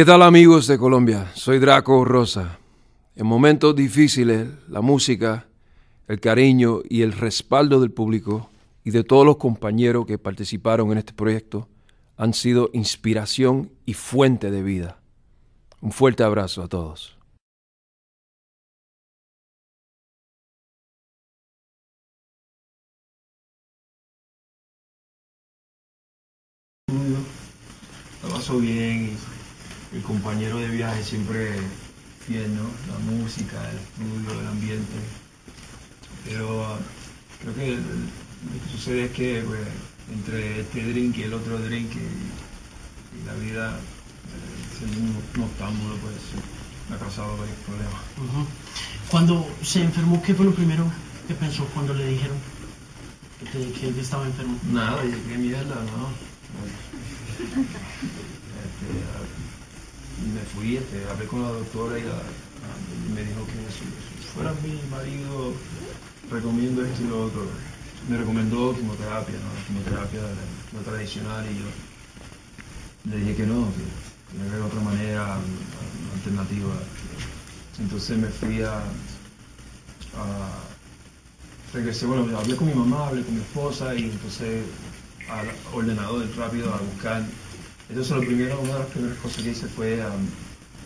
¿Qué tal amigos de Colombia? Soy Draco Rosa. En momentos difíciles, la música, el cariño y el respaldo del público y de todos los compañeros que participaron en este proyecto han sido inspiración y fuente de vida. Un fuerte abrazo a todos. Lo paso bien el compañero de viaje siempre fiel, ¿no? La música, el estudio, el ambiente. Pero ah, creo que lo que sucede es que pues, entre este drink y el otro drink y, y la vida, eh, siendo un, un octámbulo, pues me ha causado varios problemas. Cuando se enfermó, ¿qué fue lo primero que pensó cuando le dijeron que, que él estaba enfermo? Nada, dije, qué mierda, ¿no? Este, ah, me fui, este, hablé con la doctora y, me dijo que si, si fuera mi marido recomiendo esto y lo otro. Me recomendó quimioterapia, ¿no? Quimioterapia la tradicional y yo le dije que no, que haber otra manera, alternativa. Entonces me fui a, a regresé, bueno, hablé con mi mamá, hablé con mi esposa y entonces al ordenador rápido a buscar. Entonces lo primero, una de las primeras cosas que hice fue, um,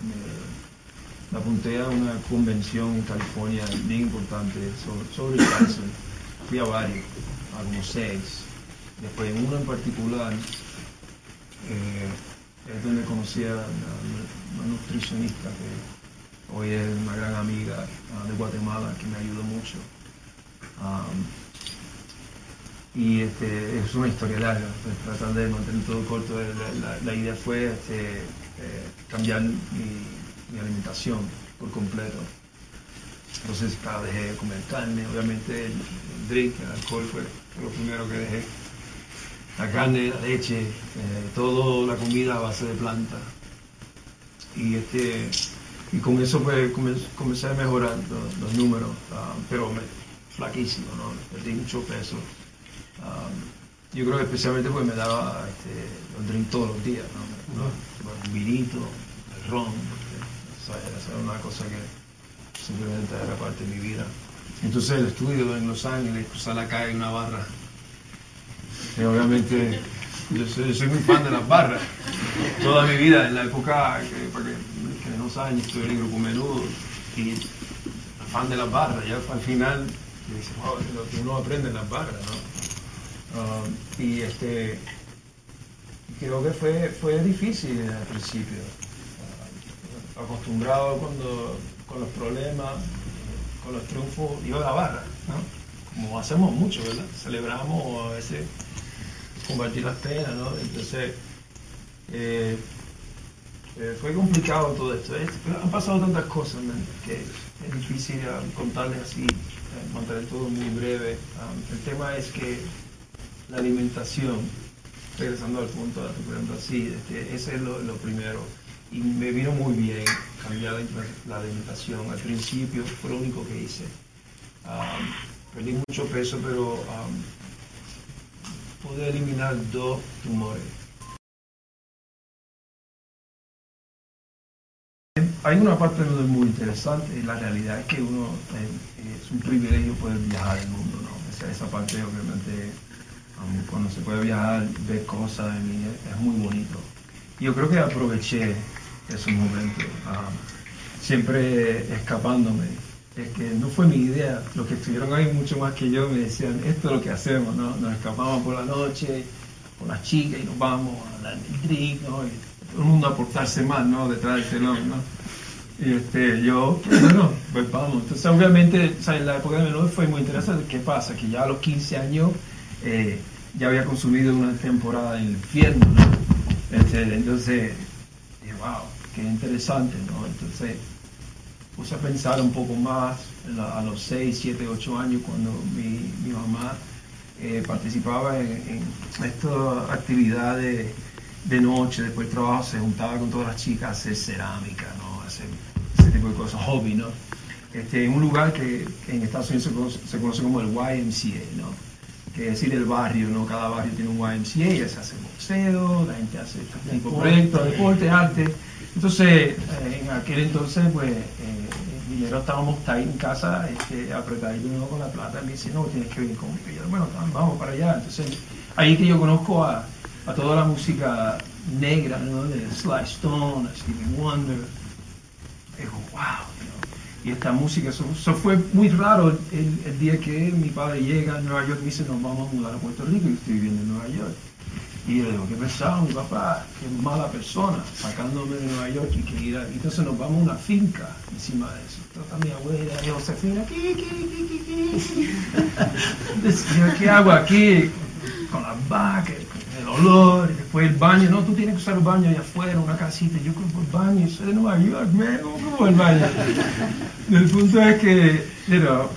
me, apunté a una convención en California bien importante sobre, el cáncer. Fui a varios, a como seis. Después en uno en particular, eh, es donde conocí a una, una nutricionista que hoy es una gran amiga ah, de Guatemala que me ayudó mucho. Um, y este, es una historia larga, pues, tratando de mantener todo corto. La, idea fue este, eh, cambiar mi, alimentación por completo. Entonces, claro, dejé de comer carne, obviamente el, drink, el alcohol fue lo primero que dejé. La carne, la leche, eh, toda la comida a base de planta. Y, este, y con eso pues, comenz- comencé a mejorar los, los números, ah, pero me, flaquísimo, ¿no? Perdí mucho peso. Um, yo creo que especialmente porque me daba este, los drinks todos los días, ¿no? Un vinito, el ron, o sea, era una cosa que simplemente era parte de mi vida. Entonces el estudio en Los Ángeles, cruzar la calle en una barra. Y obviamente yo soy, yo soy muy fan de las barras. Toda mi vida, en la época que, para que, que no saben, estuve en el grupo menudo y fan de las barras. Ya al final, dice, wow, lo que uno aprende en las barras, ¿no? Ah, y este, creo que fue, fue difícil al principio. Ah, acostumbrado cuando, con los problemas, con los triunfos, iba a la barra, ¿no? Como hacemos mucho. Celebramos a veces compartir las penas, ¿no? Entonces, eh, eh, fue complicado todo esto. Es- han pasado tantas cosas man, que es difícil ah, contarles así, eh, mantener todo muy breve. Ah, el tema es que la alimentación, regresando al punto de tu pregunta, sí, este, ese es lo, lo primero. Y me vino muy bien cambiar la, alimentación. Al principio fue lo único que hice. Ah, perdí mucho peso, pero ah, pude eliminar dos tumores. Hay una parte muy interesante la realidad es que uno eh, es un privilegio poder viajar el mundo, ¿no? Esa, esa parte obviamente cuando se puede viajar, ver cosas mí, es, muy bonito. Y yo creo que aproveché esos momentos, um, siempre escapándome. Es que no fue mi idea, los que estuvieron ahí mucho más que yo me decían, esto es lo que hacemos, ¿no? Nos escapamos por la noche, con las chicas y nos vamos a dar el drink, ¿no? Y todo el mundo a portarse mal, ¿no? Detrás del telón, ¿no? Y este, yo, bueno, pues vamos. Entonces, obviamente, o sea, en la época de menor fue muy interesante. ¿Qué pasa? Que ya a los 15 años eh, ya había consumido una temporada en el infierno, ¿no? Este, entonces, dije, wow, qué interesante, ¿no? Entonces, puse a pensar un poco más a los 6, 7, 8 años cuando mi, mamá eh, participaba en, en estas actividades de noche, después del trabajo, se juntaba con todas las chicas a hacer cerámica, ¿no? A hacer ese tipo de cosas, hobby, ¿no? Este, en un lugar que, que en Estados Unidos se conoce, se conoce como el YMCA, ¿no? Que decir, el barrio, ¿no? Cada barrio tiene un YMCA, y se hace boxeo, la gente hace este tipo de proyectos, deporte, arte. Entonces, eh, en aquel entonces, pues, eh, dinero estábamos ahí en casa, este, apretadito uno con la plata, me dice, no, tienes que venir conmigo. Y yo, bueno, vamos para allá. Entonces, ahí es que yo conozco a, a toda la música negra, ¿no? De Sly Stone, a Stevie Wonder. Y digo, wow, y esta música, eso, fue muy raro el, día que mi padre llega a Nueva York y dice, nos vamos a mudar a Puerto Rico, y estoy viviendo en Nueva York. Y yo le digo, qué pesado, mi papá, qué mala persona, sacándome de Nueva York y que ir. Entonces nos vamos a una finca encima de eso. Está mi abuela, Josefina. ¿qué hago aquí? Con las vacas, el olor, y después el baño. No, tú tienes que usar el baño allá afuera, una casita. Yo creo el baño, soy de Nueva York, me como el baño. El punto es que, you know,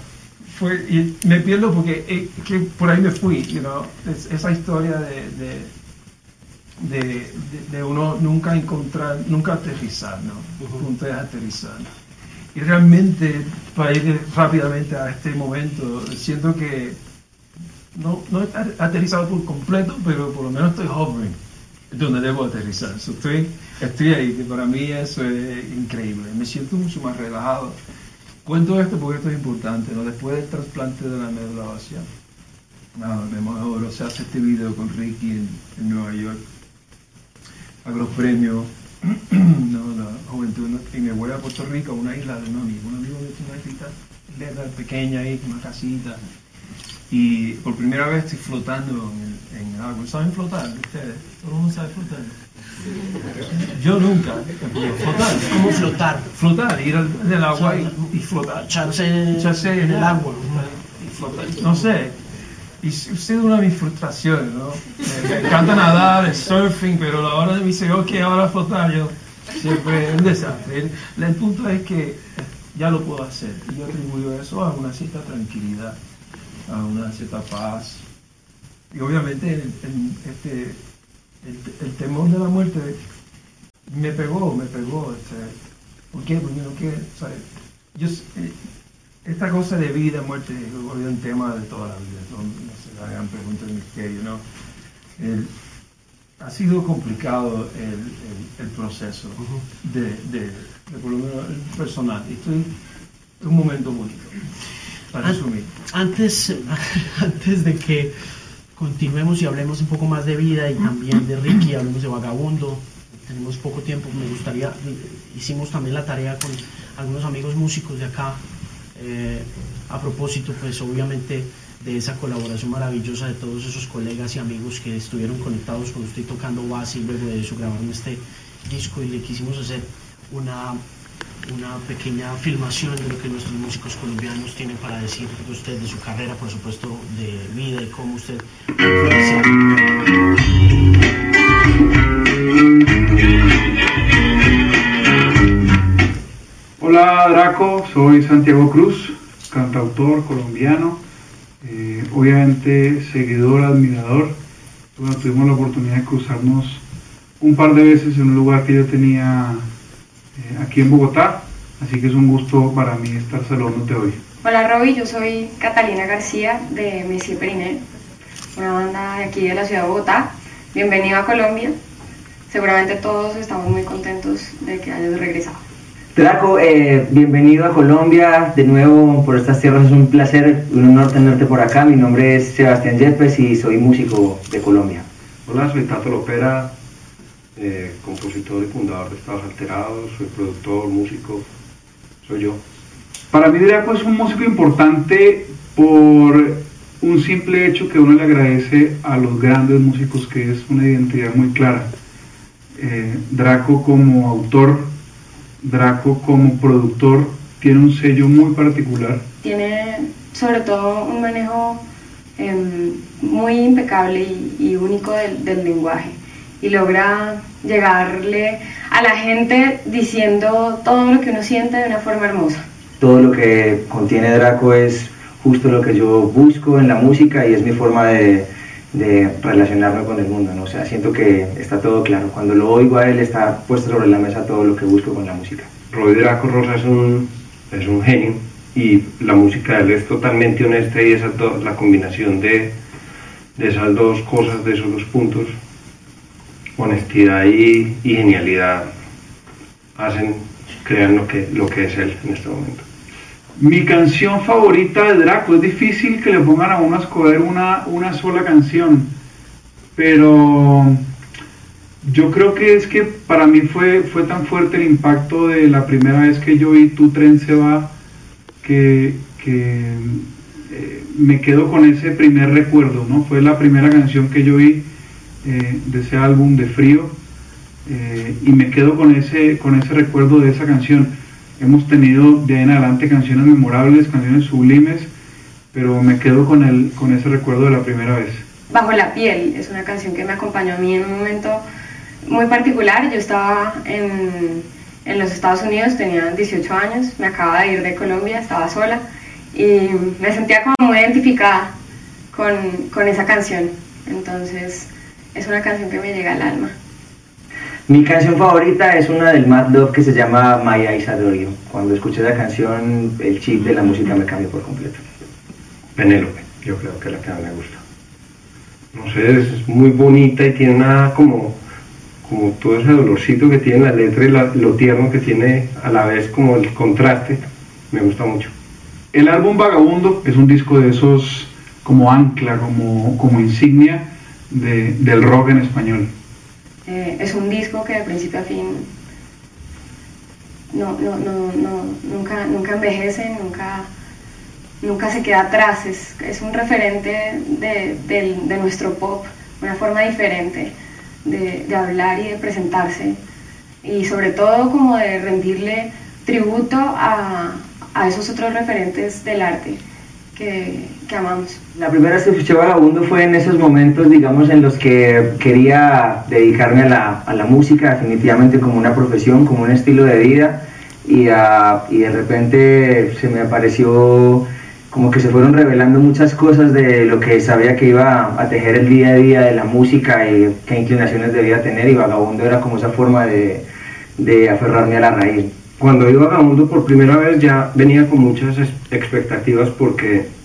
fue, y me pierdo porque eh, que por ahí me fui, you know, es, esa historia de, de, de, de, uno nunca encontrar, nunca aterrizar, ¿no? El punto es aterrizar. Y realmente, para ir rápidamente a este momento, siento que no, no he aterrizado por completo, pero por lo menos estoy hovering donde debo aterrizar. Estoy, estoy ahí, que para mí eso es increíble. Me siento mucho más relajado. Cuento esto porque esto es importante. ¿no? Después del trasplante de la médula ósea, ah, ahora se hace este video con Ricky en, Nueva York. Hago los premios no, la juventud y me voy a Puerto Rico, una isla de un amigo. Un amigo que tiene una islita pequeña ahí, con una casita. Y por primera vez estoy flotando en el, en el agua. ¿Saben flotar ustedes? ¿Todo el mundo sabe flotar? Yo nunca. Flotar. ¿Cómo flotar? Flotar, ir al del agua y, y flotar. Echarse, Echarse en el agua. Y flotar. No sé. Y sido una de mis frustraciones, ¿no? Me, me encanta nadar, el surfing, pero a la hora de me dice, ok, ahora flotar, yo siempre es un desastre. El, el punto es que ya lo puedo hacer. Y yo atribuyo eso a una cierta tranquilidad a una cierta paz. Y obviamente el, el este, el, el, temor de la muerte me pegó, me pegó. ¿Por qué? Porque no quiero, Yo, esta cosa de vida, muerte, es un tema de toda la vida, no, no se la gran pregunta del misterio, ¿no? El, ha sido complicado el, el proceso de, de, de, por lo menos el personal. Estoy en un momento bonito. Para. Antes, antes de que continuemos y hablemos un poco más de vida y también de Ricky, hablemos de Vagabundo, tenemos poco tiempo, me gustaría, hicimos también la tarea con algunos amigos músicos de acá, eh, a propósito, pues obviamente de esa colaboración maravillosa de todos esos colegas y amigos que estuvieron conectados con usted tocando base y luego de eso grabaron este disco y le quisimos hacer una una pequeña filmación de lo que nuestros músicos colombianos tienen para decir de usted, de su carrera, por supuesto, de vida y cómo usted Hola Draco, soy Santiago Cruz, cantautor colombiano, eh, obviamente seguidor, admirador. Bueno, tuvimos la oportunidad de cruzarnos un par de veces en un lugar que yo tenía eh, aquí en Bogotá, así que es un gusto para mí estar saludándote hoy. Hola Roby, yo soy Catalina García de Messier Perinel, una banda de aquí de la ciudad de Bogotá. Bienvenido a Colombia. Seguramente todos estamos muy contentos de que hayas regresado. Draco, eh, bienvenido a Colombia de nuevo por estas tierras. Es un placer, un honor tenerte por acá. Mi nombre es Sebastián Yepes y soy músico de Colombia. Hola, soy Tato Lopera, eh, compositor y fundador de Estados Alterados, soy productor, músico, soy yo. Para mí Draco es un músico importante por un simple hecho que uno le agradece a los grandes músicos, que es una identidad muy clara. Eh, Draco como autor, Draco como productor, tiene un sello muy particular. Tiene sobre todo un manejo eh, muy impecable y, y único del, del lenguaje y logra llegarle a la gente diciendo todo lo que uno siente de una forma hermosa. Todo lo que contiene Draco es justo lo que yo busco en la música y es mi forma de, de relacionarme con el mundo, ¿no? O sea, siento que está todo claro. Cuando lo oigo a él está puesto sobre la mesa todo lo que busco con la música. Roy Draco Rosa es un, es un genio y la música de él es totalmente honesta y esa la combinación de, de esas dos cosas, de esos dos puntos, honestidad y, genialidad hacen, crean lo que, es él en este momento. Mi canción favorita de Draco, es difícil que le pongan a uno a escoger una, sola canción, pero yo creo que es que para mí fue, tan fuerte el impacto de la primera vez que yo vi Tu tren se va, que, que eh, me quedo con ese primer recuerdo, ¿no? Fue la primera canción que yo vi eh, de ese álbum de Frío eh, y me quedo con ese, con ese recuerdo de esa canción. Hemos tenido de ahí en adelante canciones memorables, canciones sublimes, pero me quedo con, el, con ese recuerdo de la primera vez. Bajo la piel es una canción que me acompañó a mí en un momento muy particular. Yo estaba en, en los Estados Unidos, tenía 18 años, me acababa de ir de Colombia, estaba sola y me sentía como muy identificada con, con esa canción. Entonces es una canción que me llega al alma. Mi canción favorita es una del Mad Love que se llama Adore You. Cuando escuché esa canción, el chip de la música me cambió por completo. Penélope, yo creo que es la que más me gusta. No sé, es muy bonita y tiene una como, como todo ese dolorcito que tiene la letra y la- lo tierno que tiene a la vez como el contraste. Me gusta mucho. El álbum Vagabundo es un disco de esos como ancla, como, como insignia de- del rock en español. Eh, es un disco que de principio a fin no, no, no, no, nunca, nunca envejece, nunca, nunca se queda atrás. Es, es un referente de, de nuestro pop, una forma diferente de, de hablar y de presentarse. Y sobre todo como de rendirle tributo a, a esos otros referentes del arte que, La primera vez que escuché Vagabundo fue en esos momentos, digamos, en los que quería dedicarme a la, música definitivamente como una profesión, como un estilo de vida. Y, ah, y de repente se me apareció como que se fueron revelando muchas cosas de lo que sabía que iba a tejer el día a día de la música y qué inclinaciones debía tener. Y Vagabundo era como esa forma de, de aferrarme a la raíz. Cuando iba Vagabundo por primera vez ya venía con muchas expectativas porque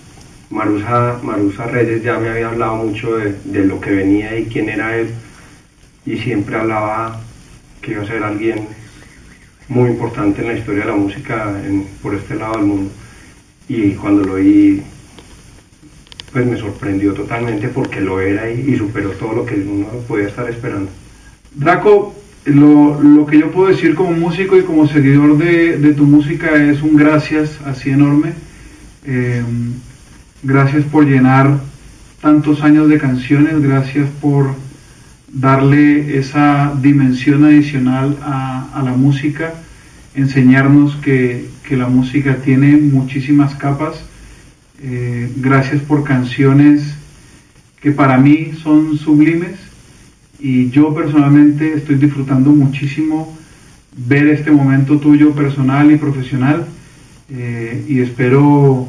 Marusa, Marusa Reyes ya me había hablado mucho de, de lo que venía y quién era él y siempre hablaba que iba a ser alguien muy importante en la historia de la música por este lado del mundo y cuando lo oí pues me sorprendió totalmente porque lo era y, y superó todo lo que uno podía estar esperando. Draco, lo, lo que yo puedo decir como músico y como seguidor de, de tu música es un gracias así enorme. Eh, gracias por llenar tantos años de canciones, gracias por darle esa dimensión adicional a, la música, enseñarnos que, que la música tiene muchísimas capas. Eh, gracias por canciones que para mí son sublimes y yo personalmente estoy disfrutando muchísimo ver este momento tuyo personal y profesional eh, y espero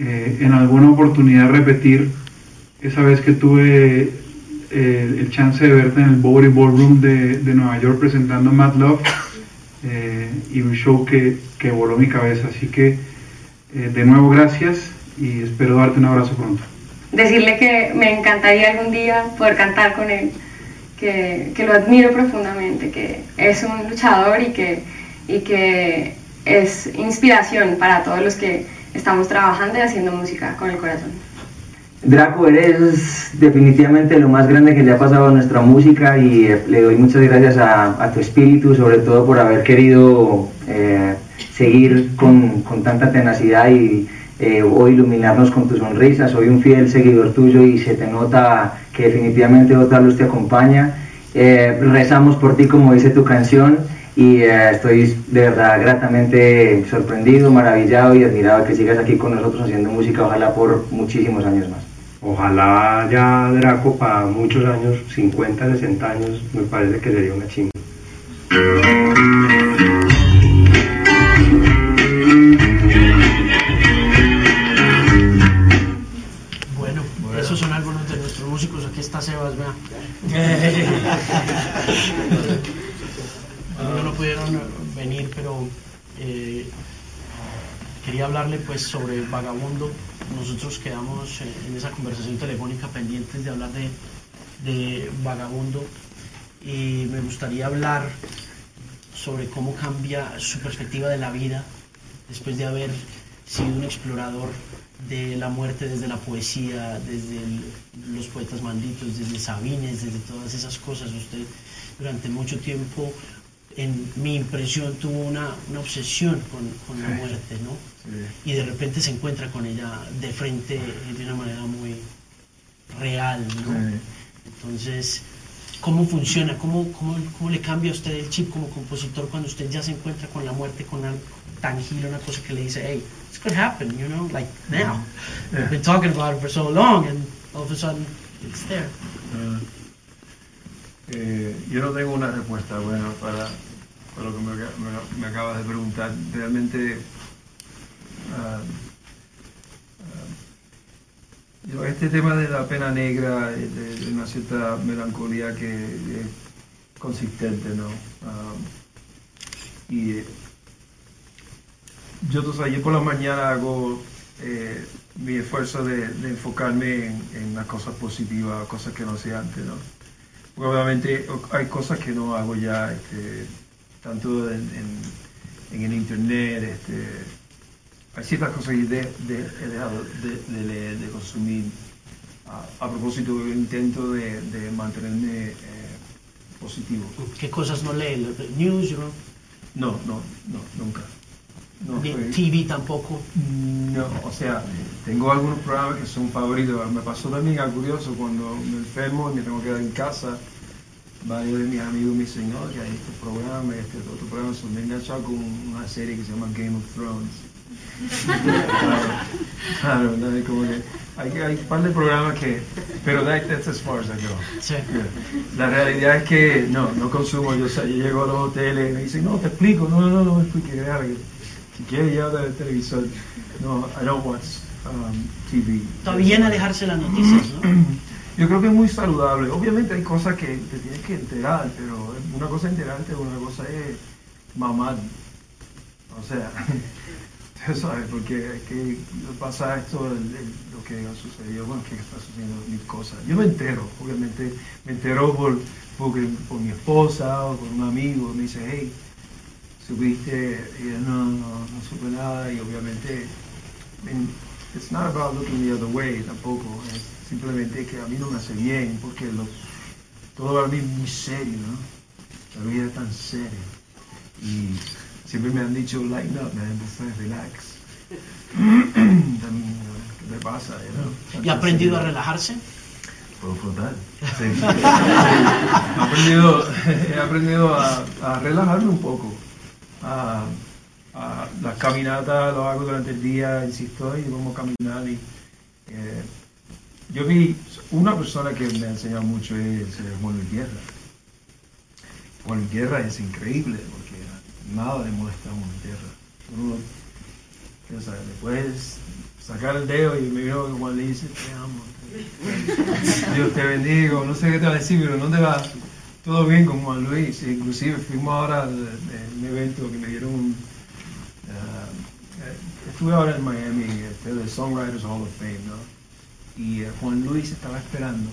eh, en alguna oportunidad repetir esa vez que tuve eh, el chance de verte en el Bowery Ballroom de, de Nueva York presentando Mad Love eh, y un show que, que voló mi cabeza. Así que eh, de nuevo gracias y espero darte un abrazo pronto. decirle que me encantaría algún día poder cantar con él, que, que lo admiro profundamente, que es un luchador y que, y que es inspiración para todos los que estamos trabajando y haciendo música con el corazón. Draco, eres definitivamente lo más grande que le ha pasado a nuestra música y eh, le doy muchas gracias a, a tu espíritu, sobre todo por haber querido eh, seguir con, con tanta tenacidad y eh, hoy iluminarnos con tu sonrisa. Soy un fiel seguidor tuyo y se te nota que definitivamente otra luz te acompaña. Eh, rezamos por ti, como dice tu canción, y eh, estoy de verdad gratamente sorprendido, maravillado y admirado que sigas aquí con nosotros haciendo música, ojalá por muchísimos años más. Ojalá ya Draco para muchos años, 50, 60 años, me parece que sería una chimba. Bueno, esos son algunos de nuestros músicos. Aquí está Sebas, vea. Algunos no pudieron venir, pero eh, quería hablarle pues sobre Vagabundo. Nosotros quedamos eh, en esa conversación telefónica pendientes de hablar de, de Vagabundo y me gustaría hablar sobre cómo cambia su perspectiva de la vida después de haber sido un explorador de la muerte desde la poesía, desde los poetas malditos, desde Sabines, desde todas esas cosas. Usted durante mucho tiempo, en mi impresión, tuvo una, una obsesión con, con la muerte, ¿no? Y de repente se encuentra con ella de frente eh, de una manera muy real, ¿no? Entonces, ¿cómo funciona? ¿Cómo, cómo, cómo le cambia a usted el chip como compositor cuando usted ya se encuentra con la muerte, con algo tangible, una cosa que le dice, hey, this could happen, you know, like now. We've been talking about it for so long and all of a sudden it's there. Ah, eh, yo no tengo una respuesta buena para, para lo que me, aca- me- me acabas de preguntar. Realmente, yo, este tema de la pena negra, eh, de, una cierta melancolía que es consistente, ¿no? Ah, y eh, yo, yo por la mañana hago mi esfuerzo de, enfocarme en, en las cosas positivas, cosas que no hacía antes, ¿no? Obviamente hay cosas que no hago ya, este, tanto en, en- en el internet, este, hay ciertas cosas que de- de- he dejado de, de leer, de consumir. A, a propósito, intento de, mantenerme eh, positivo. ¿Qué cosas no lee? News, know? No, no, no, nunca. No, soy- TV tampoco. No, o sea, tengo algunos programas que son favoritos. Me pasó también algo curioso cuando me enfermo y me tengo que quedar en casa. Varios de mis amigos me dicen, no, que hay este programa, este otro programa. So, me he enganchado con una serie que se llama Game of Thrones. claro, claro, como que hay, hay un par de programas que... Pero that, that's as far as I go. Sí. La realidad es que no, no consumo. Yo, yo llego a los hoteles y me dicen, no, te explico. No, no, no, no me expliques. Si quieres, llévate el televisor. No, I don't watch um, TV. Está bien alejarse las noticias, ¿no? Yo creo que es muy saludable. Obviamente hay cosas que te tienes que enterar, pero una cosa es enterarte, una cosa es mamar. O sea, tú sabes, porque es que pasa esto, el- el- lo que sucedió, bueno, que está sucediendo mil cosas. Yo me entero, obviamente, me entero por, porque- por mi esposa o por un amigo, me dice, hey, yo, no, no, no supe nada, y obviamente, and it's not about looking the other way tampoco, es simplemente que a mí no me hace bien, porque lo, todo para mí es muy serio, ¿no? La vida es tan seria. Y siempre me han dicho, lighten up, man, just relax. También, ¿Qué te pasa? you know? ¿Y ha aprendido a relajarse? Puedo flotar. Sí. Sí. He aprendido, he aprendido a, a relajarme un poco. A, a- las caminatas lo hago durante el día, insisto, y vamos a caminar. Y, eh, yo vi una persona que me ha enseñado mucho es Juan Luis Guerra. Juan Guerra es increíble porque nada le molesta a Juan Luis. Uno, ya sabes, le puedes sacar el dedo y me Juan Luis y dice, te amo. Dios te bendiga, no sé qué te va a decir, pero no te todo bien con Juan Luis. Inclusive fuimos ahora a un evento que me dieron un... ah, eh, estuve ahora en Miami, este, del Songwriters Hall of Fame, ¿no? Y eh, Juan Luis estaba esperando,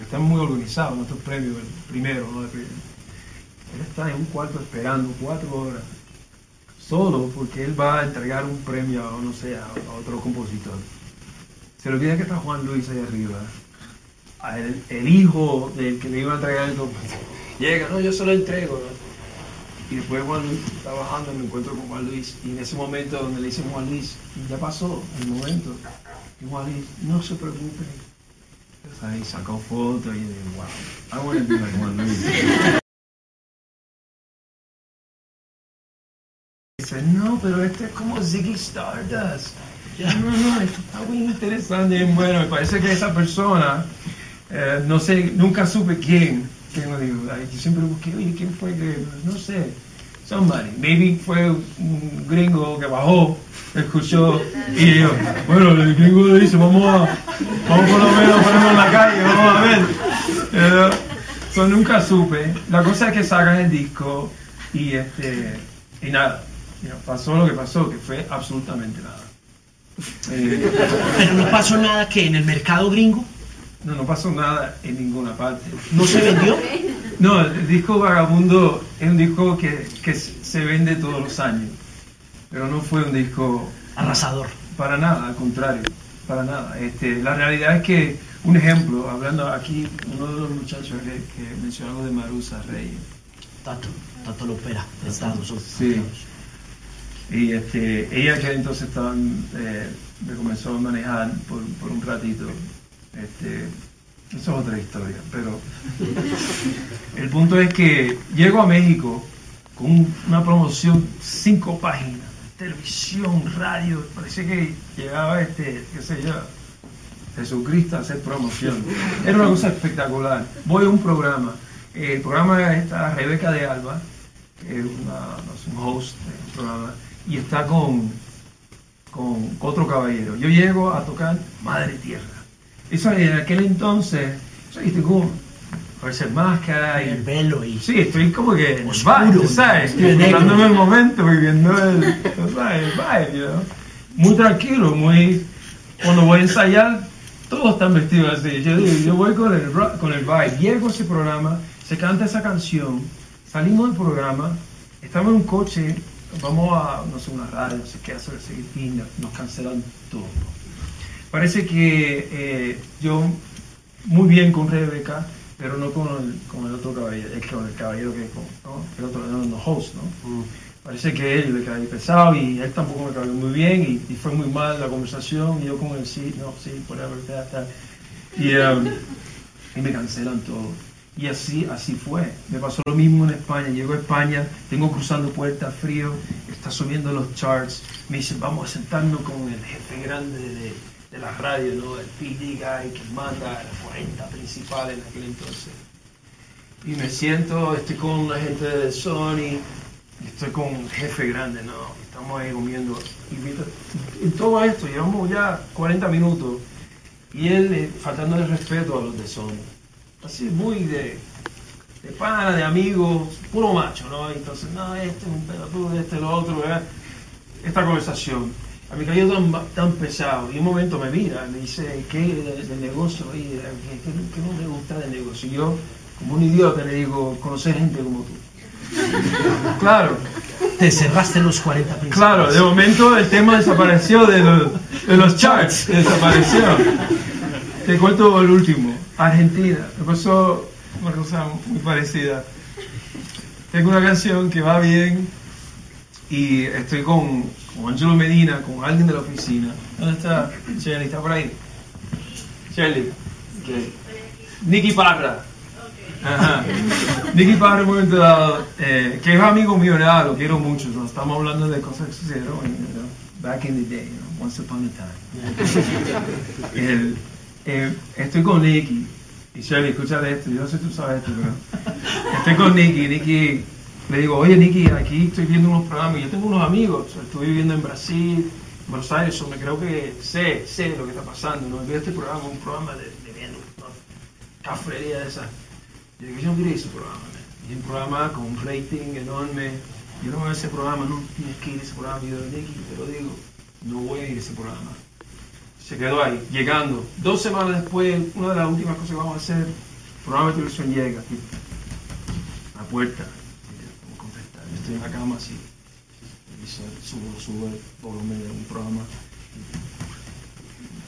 están muy organizados nuestros premios, el primero, ¿no? Él está en un cuarto esperando cuatro horas, solo porque él va a entregar un premio no sé, a otro compositor. Se le olvida que está Juan Luis ahí arriba. A el, el hijo del que le iba a entregar el documento. Llega, no, yo se lo entrego. ¿no? Y después Juan Luis está bajando, me encuentro con Juan Luis. Y en ese momento donde le dicen Juan Luis, ya pasó el momento. Y Juan Luis, no se preocupe. Ahí sacó fotos y yo digo, wow, I want to be like Juan Luis. Dice, no, pero este es como Ziggy Stardust. No, no, esto está muy interesante, bueno. Me parece que esa persona, eh, no sé, nunca supe quién. quién lo digo. Ay, Yo siempre busqué, oye, ¿quién fue? No sé. Somebody. Maybe fue un gringo que bajó, escuchó y yo, bueno, el gringo le dice, vamos a, vamos por lo menos a ponernos en la calle, vamos a ver. Eh, nunca supe. La cosa es que sacan el disco y este y nada. pasó lo que pasó, que fue absolutamente nada. Pero no pasó nada que en el mercado gringo no, no pasó nada en ninguna parte. no se vendió. No, el disco Vagabundo es un disco que, que se vende todos los años, pero no fue un disco Arrasador. para nada, al contrario, para nada. Este, la realidad es que, un ejemplo, hablando aquí, uno de los muchachos que, que mencionó algo de Marusa Reyes, Tato, Tato Lopera, de Estados Unidos. Sí. y este, ella que entonces estaba, eh, me comenzó a manejar por, por un ratito, este, eso es otra historia, pero el punto es que llego a México con un- una promoción, cinco páginas, televisión, radio, parecía que llegaba este, qué sé yo, Jesucristo a hacer promoción. Era una cosa espectacular. Voy a un programa, el programa está Rebeca de Alba, que es una, un host del programa, y está con, con otro caballero. Yo llego a tocar Madre Tierra. Eso en aquel entonces, o sea, y tengo a veces máscara y El velo y... Sí, estoy como que Oscuro, vibe, ¿sabes? Dándome el momento, viviendo el, ¿sabes? el vibe, you know? Muy tranquilo, muy... Cuando voy a ensayar, todos están vestidos así. Yo, digo, yo voy con el, con el vibe. Llego a ese programa, se canta esa canción, salimos del programa, estamos en un coche, vamos a, no sé, una radio, no sé qué hacer, y nos, nos cancelan todo. Parece que eh, yo muy bien con Rebeca, pero no con el, con el otro caballero, el, con el caballero que con, ¿no? el otro no, no, host, ¿no? Mm. Parece que él le caí pesado y él tampoco me cayó muy bien y, y fue muy mal la conversación y yo con él sí, no, sí, por la verdad, y, um, y me cancelan todo. Y así, así fue. Me pasó lo mismo en España. Llego a España, tengo cruzando puertas frío, está subiendo los charts. Me dicen, vamos a sentarnos con el jefe grande de, de la radio, ¿no? El PD guy que manda a las 40 principales en aquel entonces. Y me siento, estoy con la gente de Sony, estoy con un jefe grande, ¿no? Estamos ahí comiendo. Y todo esto, llevamos ya 40 minutos. Y él eh, faltando el respeto a los de Sony. Así muy de, de pana, de amigo, puro macho, ¿no? Entonces, no, este es un pelotudo, este es lo otro, ¿verdad? Esta conversación. A mí cayó tan, tan pesado. Y un momento me mira, me dice, ¿qué de, de negocio? Oye, ¿qué, qué, qué no me gusta del negocio? Y yo, como un idiota, le digo, conocer gente como tú. Claro, Te cerraste los 40 principales. Claro, de momento el tema desapareció de los, de los charts, desapareció. Te cuento el último, Argentina. Me pasó una cosa muy parecida. Tengo una canción que va bien y estoy con, con Angelo Medina, con alguien de la oficina. ¿Dónde está Shelly? ¿Está por ahí? Shelly. Okay. Nicky Parra. Ajá. Nicky Parra, un momento dado, eh, que es amigo mío, nada, lo quiero mucho. ¿no? Estamos hablando de cosas que sucedieron back in the day, you know, once upon a time. El- eh, estoy con Nicky. Y Shelly, escucha esto, yo no sé si tú sabes esto, pero estoy con Nicky. Nicky, le digo, oye Nicky, aquí estoy viendo unos programas. Yo tengo unos amigos, estuve viviendo en Brasil, en Buenos Aires, me creo que sé, sé lo que está pasando. ¿no? Vi este programa, un programa de, de viendo, ¿no? cafrería de esas. Yo digo, yo no quería ese programa. Y un programa con un rating enorme. Yo no voy a ese programa, no tienes que ir a ese programa. Yo, Nicky, te lo digo, no voy a ir a ese programa. Se quedó ahí, llegando. Dos semanas después, una de las últimas cosas que vamos a hacer, el programa de televisión llega aquí, a la puerta. Y yo, ¿cómo contestar? Yo estoy en la cama así. Y subo, subo el volumen de un programa.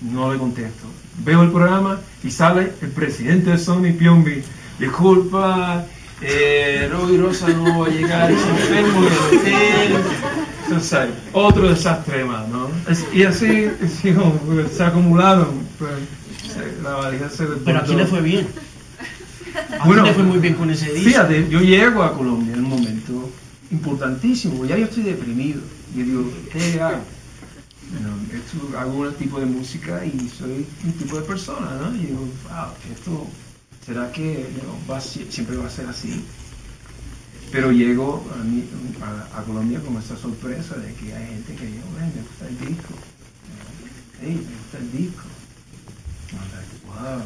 No le contesto. Veo el programa y sale el presidente de Sony Piombi. Disculpa, eh, Rosa no va a llegar, es enfermo hotel. Entonces, otro desastre más, ¿no? Y así, se acumularon. pues, la valija se Pero aquí le fue bien. Aquí Bueno, le fue muy bien con ese disco. Fíjate, yo llego a Colombia en un momento importantísimo, ya yo estoy deprimido. Y digo, ¿qué hago? Bueno, esto, hago un tipo de música y soy un tipo de persona, ¿no? Y digo, wow, esto, ¿será que siempre va a ser así? Pero llego a, mi- a- a Colombia con esta sorpresa de que hay gente que dice, "Ven, me gusta el disco. Hey, me gusta el disco. Wow.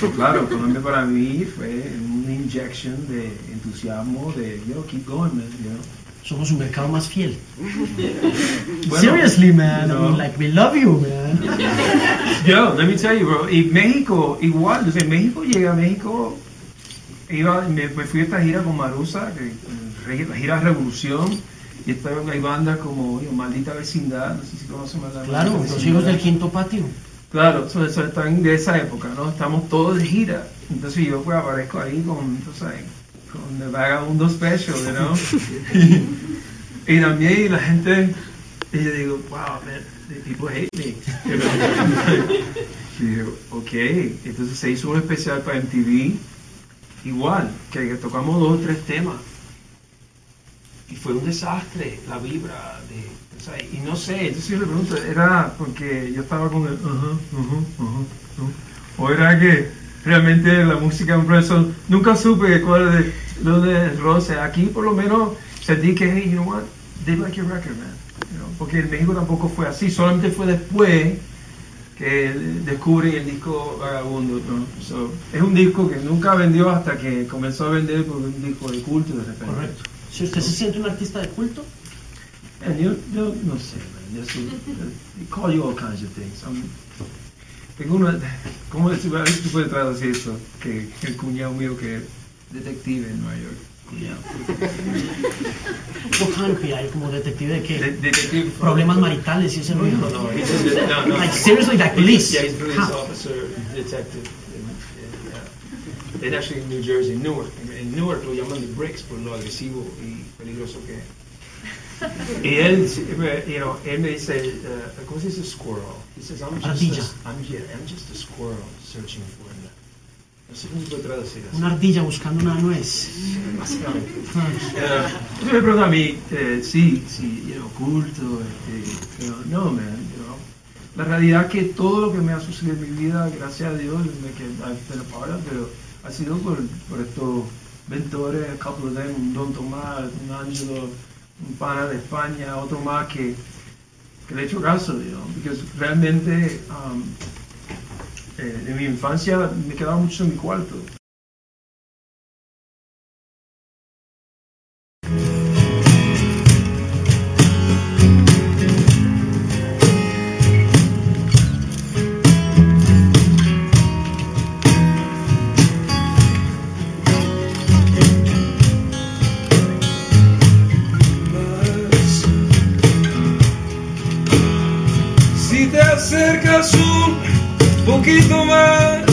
Pues claro, Colombia para mí fue una inyección de entusiasmo, de, yo, keep going, man, you know. Somos un mercado más fiel. Bueno, Seriously, man. I mean, like, we love you, man. Yo, let me tell you, bro. Y México, igual, o sea, México llega a México iba, me, me fui a esta gira con Marusa, que, que- la gira Revolución, y estaban, hay bandas como yo, Maldita Vecindad, no sé si conocen Maldita Claro, los hijos del quinto patio. Claro, so- so están de esa época, ¿no? Estamos todos de gira. Entonces yo pues aparezco ahí con, tú sabes, con The Vagabundo Special, you know? y también la gente, y yo digo, wow, the people hate me. Y digo, ok, entonces se hizo un especial para MTV, igual, que tocamos dos o tres temas. Y fue un desastre, la vibra de, o sea, y no sé, entonces yo le pregunto, era porque yo estaba con el, ajá, ajá, ajá, ajá. o era que realmente la música, por eso nunca supe cuál de lo de Rose, aquí por lo menos sentí que, hey, you know what, they like your record, man, You know, porque en México tampoco fue así, solamente fue después que descubren el disco Vagabundo, ¿no? So, es un disco que nunca vendió hasta que comenzó a vender por un disco de culto de repente. Correcto. Si usted se siente un artista de culto, And yo, yo no sé, man. Soy, they call you all kinds of things. I'm- tengo una, ¿cómo decir? A ver si tú puedes traducir eso, que el cuñado mío que es detective en Nueva York. PI, como detective de De- qué? detective. Problemas maritales y ese No, no, no, no, no. Like, seriously, like police? Yeah, he's police How? officer, detective. In, uh, in actually New Jersey, Newark. En, Newark lo llaman the bricks por lo agresivo y peligroso que es. Y él, you know, él me dice, uh, ¿cómo se dice squirrel? He says, I'm just, a, I'm, yeah, I'm just a squirrel searching for a. No sé cómo se puede traducir eso. Una ardilla buscando una nuez. Básicamente. Entonces me pregunta a mí, eh, sí, sí, you know, culto, este, know, no, man, you know. La realidad es que todo lo que me ha sucedido en mi vida, gracias a Dios, me que I've been a part of, pero ha sido por, por estos mentores, a couple of them, un Don Tomás, un Ángelo, un pana de España, otro más que, le he hecho caso, know, porque realmente um, eh, en mi infancia me quedaba mucho en mi cuarto. Poquito más,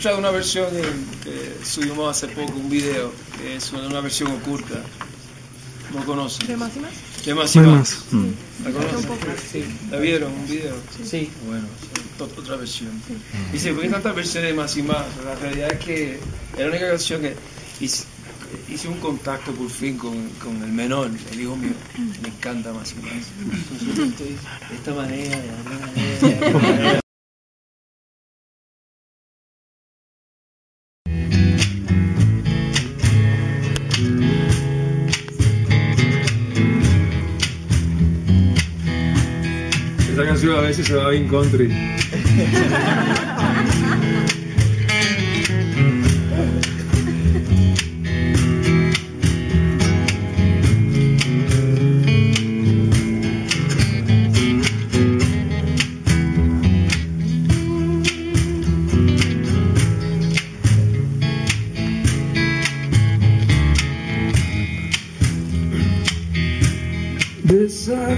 escuchado una versión en- que subimos hace poco, un video, que es una, una versión oculta? ¿No conocen? ¿De más y más? De más y Más más. ¿La conocen? Sí. ¿La vieron? ¿Un video? Sí. Bueno, sí, ot- otra versión. Dice, ¿por qué tantas versiones de más y más? La realidad es que era la única canción que hice, hice un contacto por fin con, con el menor, el hijo mío. Me encanta más y más. Entonces, estoy de esta manera, de la otra manera. veces se va bien country. besar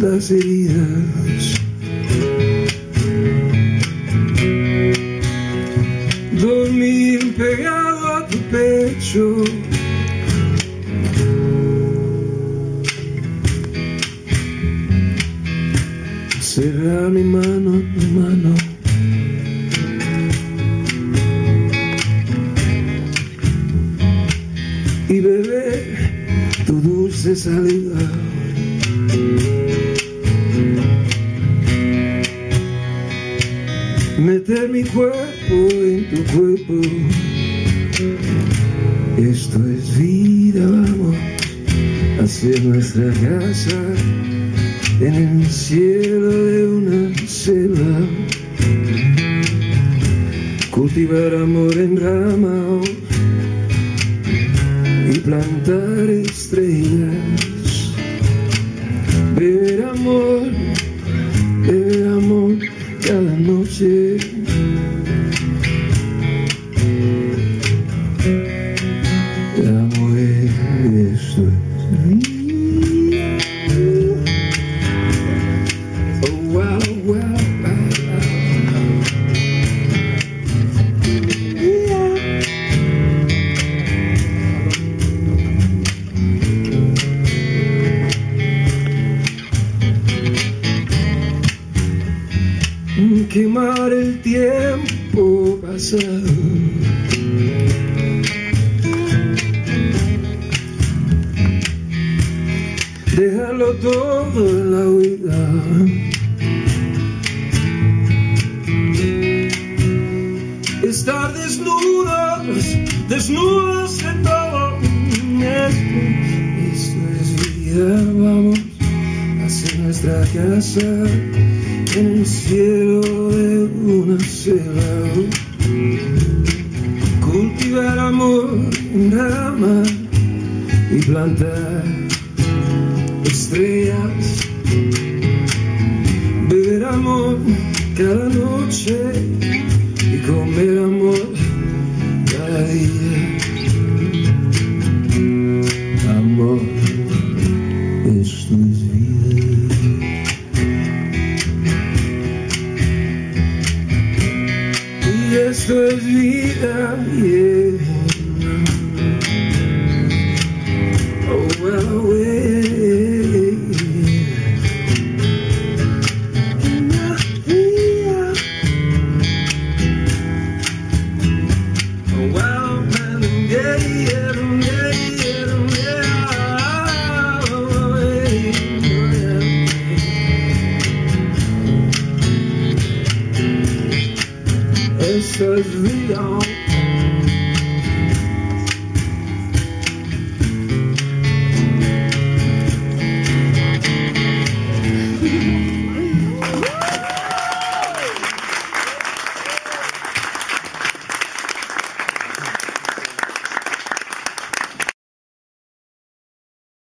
las heridas. Dormir pegado a tu pecho. Cerrar mi mano, es Don't